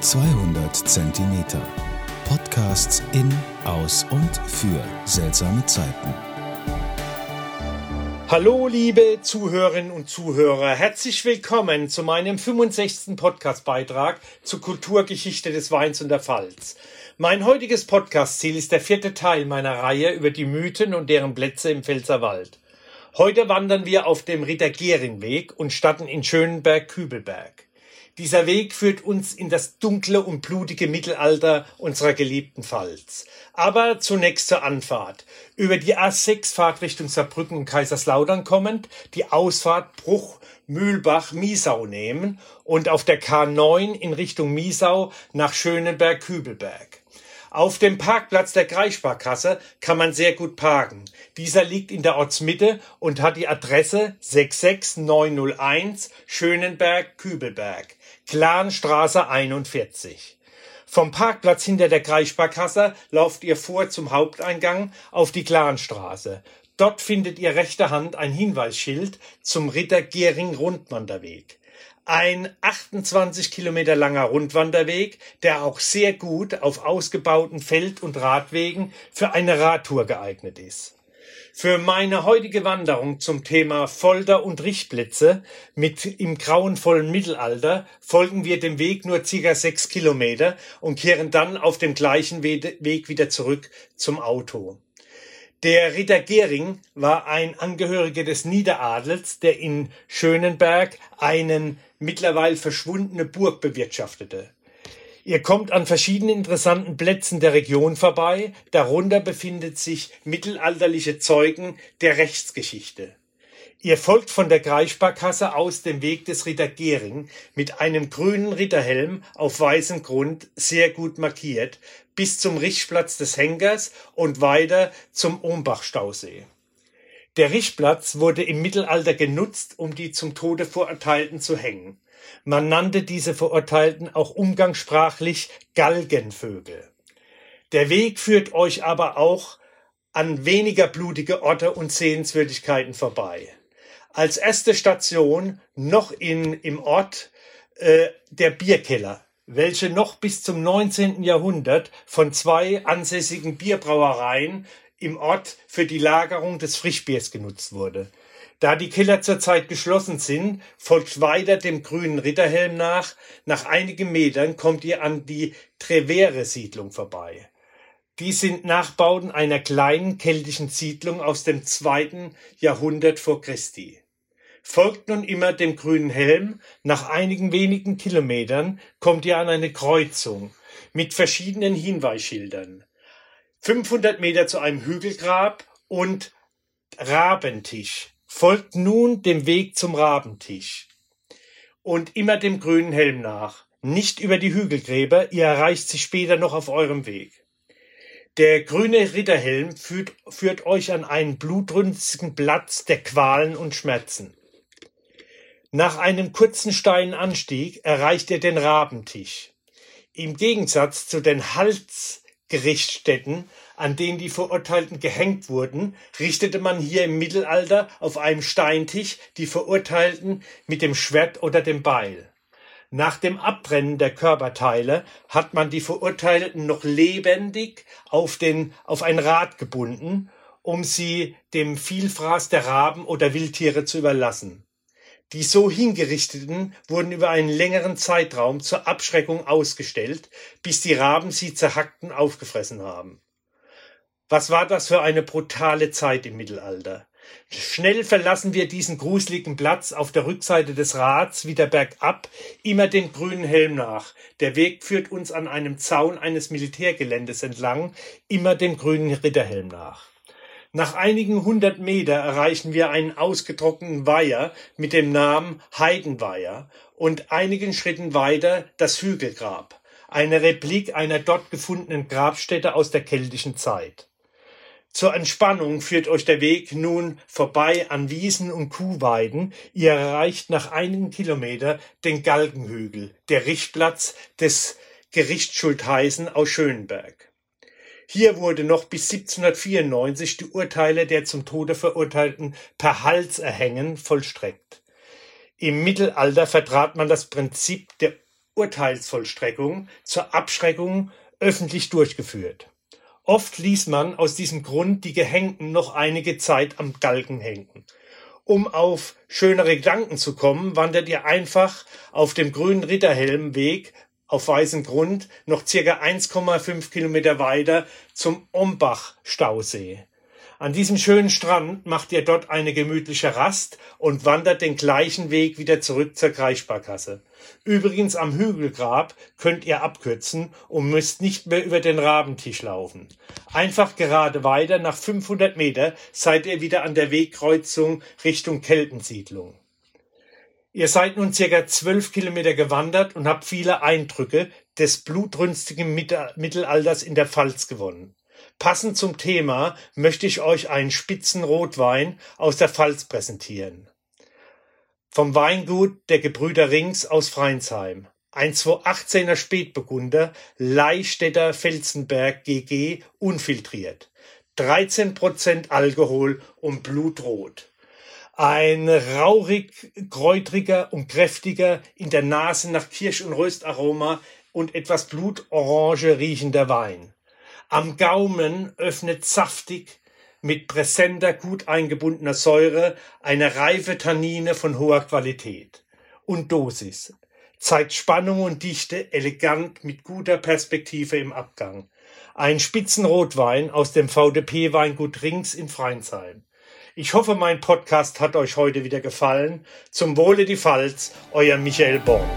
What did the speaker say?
200 Zentimeter. Podcasts in, aus und für seltsame Zeiten. Hallo, liebe Zuhörerinnen und Zuhörer. Herzlich willkommen zu meinem 65. Podcastbeitrag zur Kulturgeschichte des Weins und der Pfalz. Mein heutiges Podcastziel ist der vierte Teil meiner Reihe über die Mythen und deren Plätze im Pfälzerwald. Heute wandern wir auf dem Ritter-Gehring-Weg und starten in Schönenberg-Kübelberg. Dieser Weg führt uns in das dunkle und blutige Mittelalter unserer geliebten Pfalz. Aber zunächst zur Anfahrt. Über die A6 Fahrt Richtung Saarbrücken und Kaiserslautern kommend, die Ausfahrt Bruch, Mühlbach, Miesau nehmen und auf der K9 in Richtung Miesau nach Schönenberg-Kübelberg. Auf dem Parkplatz der Kreissparkasse kann man sehr gut parken. Dieser liegt in der Ortsmitte und hat die Adresse 66901 Schönenberg-Kübelberg. Clanstraße 41. Vom Parkplatz hinter der Kreissparkasse lauft ihr vor zum Haupteingang auf die Clanstraße. Dort findet ihr rechter Hand ein Hinweisschild zum Ritter Gering Rundwanderweg. Ein 28 Kilometer langer Rundwanderweg, der auch sehr gut auf ausgebauten Feld- und Radwegen für eine Radtour geeignet ist. Für meine heutige Wanderung zum Thema Folter und Richtplätze mit im grauenvollen Mittelalter folgen wir dem Weg nur circa sechs Kilometer und kehren dann auf dem gleichen Weg wieder zurück zum Auto. Der Ritter Gering war ein Angehöriger des Niederadels, der in Schönenberg einen mittlerweile verschwundene Burg bewirtschaftete. Ihr kommt an verschiedenen interessanten Plätzen der Region vorbei. Darunter befindet sich mittelalterliche Zeugen der Rechtsgeschichte. Ihr folgt von der Kreissparkasse aus dem Weg des Ritter Gering mit einem grünen Ritterhelm auf weißem Grund sehr gut markiert bis zum Richtplatz des Henkers und weiter zum Ombachstausee. Der Richtplatz wurde im Mittelalter genutzt, um die zum Tode Verurteilten zu hängen. Man nannte diese Verurteilten auch umgangssprachlich Galgenvögel. Der Weg führt euch aber auch an weniger blutige Orte und Sehenswürdigkeiten vorbei. Als erste Station noch in, im Ort äh, der Bierkeller, welche noch bis zum 19. Jahrhundert von zwei ansässigen Bierbrauereien im Ort für die Lagerung des Frischbiers genutzt wurde. Da die Keller zurzeit geschlossen sind, folgt weiter dem grünen Ritterhelm nach. Nach einigen Metern kommt ihr an die Trevere-Siedlung vorbei. Dies sind Nachbauten einer kleinen keltischen Siedlung aus dem zweiten Jahrhundert vor Christi. Folgt nun immer dem grünen Helm. Nach einigen wenigen Kilometern kommt ihr an eine Kreuzung mit verschiedenen Hinweisschildern. 500 Meter zu einem Hügelgrab und Rabentisch folgt nun dem Weg zum Rabentisch und immer dem grünen Helm nach, nicht über die Hügelgräber, ihr erreicht sie später noch auf eurem Weg. Der grüne Ritterhelm führt, führt euch an einen blutrünstigen Platz der Qualen und Schmerzen. Nach einem kurzen steilen Anstieg erreicht ihr den Rabentisch. Im Gegensatz zu den Halsgerichtsstätten an denen die Verurteilten gehängt wurden, richtete man hier im Mittelalter auf einem Steintisch die Verurteilten mit dem Schwert oder dem Beil. Nach dem Abbrennen der Körperteile hat man die Verurteilten noch lebendig auf, den, auf ein Rad gebunden, um sie dem Vielfraß der Raben oder Wildtiere zu überlassen. Die so hingerichteten wurden über einen längeren Zeitraum zur Abschreckung ausgestellt, bis die Raben sie zerhackten aufgefressen haben. Was war das für eine brutale Zeit im Mittelalter? Schnell verlassen wir diesen gruseligen Platz auf der Rückseite des Rads wieder bergab, immer dem grünen Helm nach. Der Weg führt uns an einem Zaun eines Militärgeländes entlang, immer dem grünen Ritterhelm nach. Nach einigen hundert Meter erreichen wir einen ausgetrockneten Weiher mit dem Namen Heidenweiher und einigen Schritten weiter das Hügelgrab, eine Replik einer dort gefundenen Grabstätte aus der keltischen Zeit. Zur Entspannung führt euch der Weg nun vorbei an Wiesen und Kuhweiden. Ihr erreicht nach einigen Kilometer den Galgenhügel, der Richtplatz des Gerichtsschultheißen aus Schönberg. Hier wurde noch bis 1794 die Urteile der zum Tode Verurteilten per Halserhängen vollstreckt. Im Mittelalter vertrat man das Prinzip der Urteilsvollstreckung zur Abschreckung öffentlich durchgeführt. Oft ließ man aus diesem Grund die Gehängten noch einige Zeit am Galgen hängen. Um auf schönere Gedanken zu kommen, wandert ihr einfach auf dem grünen Ritterhelmweg auf weißem Grund noch circa 1,5 Kilometer weiter zum Ombach-Stausee. An diesem schönen Strand macht ihr dort eine gemütliche Rast und wandert den gleichen Weg wieder zurück zur Kreissparkasse. Übrigens am Hügelgrab könnt ihr abkürzen und müsst nicht mehr über den Rabentisch laufen. Einfach gerade weiter, nach 500 Meter seid ihr wieder an der Wegkreuzung Richtung Keltensiedlung. Ihr seid nun circa zwölf Kilometer gewandert und habt viele Eindrücke des blutrünstigen Mittelalters in der Pfalz gewonnen. Passend zum Thema möchte ich euch einen Spitzenrotwein aus der Pfalz präsentieren. Vom Weingut der Gebrüder Rings aus Freinsheim. Ein 218er Spätburgunder, Leistädter Felsenberg GG, unfiltriert. 13% Alkohol und blutrot. Ein raurig, kräutriger und kräftiger, in der Nase nach Kirsch- und Röstaroma und etwas blutorange riechender Wein. Am Gaumen öffnet saftig mit präsenter, gut eingebundener Säure eine reife Tannine von hoher Qualität. Und Dosis. Zeigt Spannung und Dichte elegant mit guter Perspektive im Abgang. Ein Spitzenrotwein aus dem VDP-Weingut Rings in Freinsheim. Ich hoffe, mein Podcast hat euch heute wieder gefallen. Zum Wohle die Pfalz, euer Michael Born.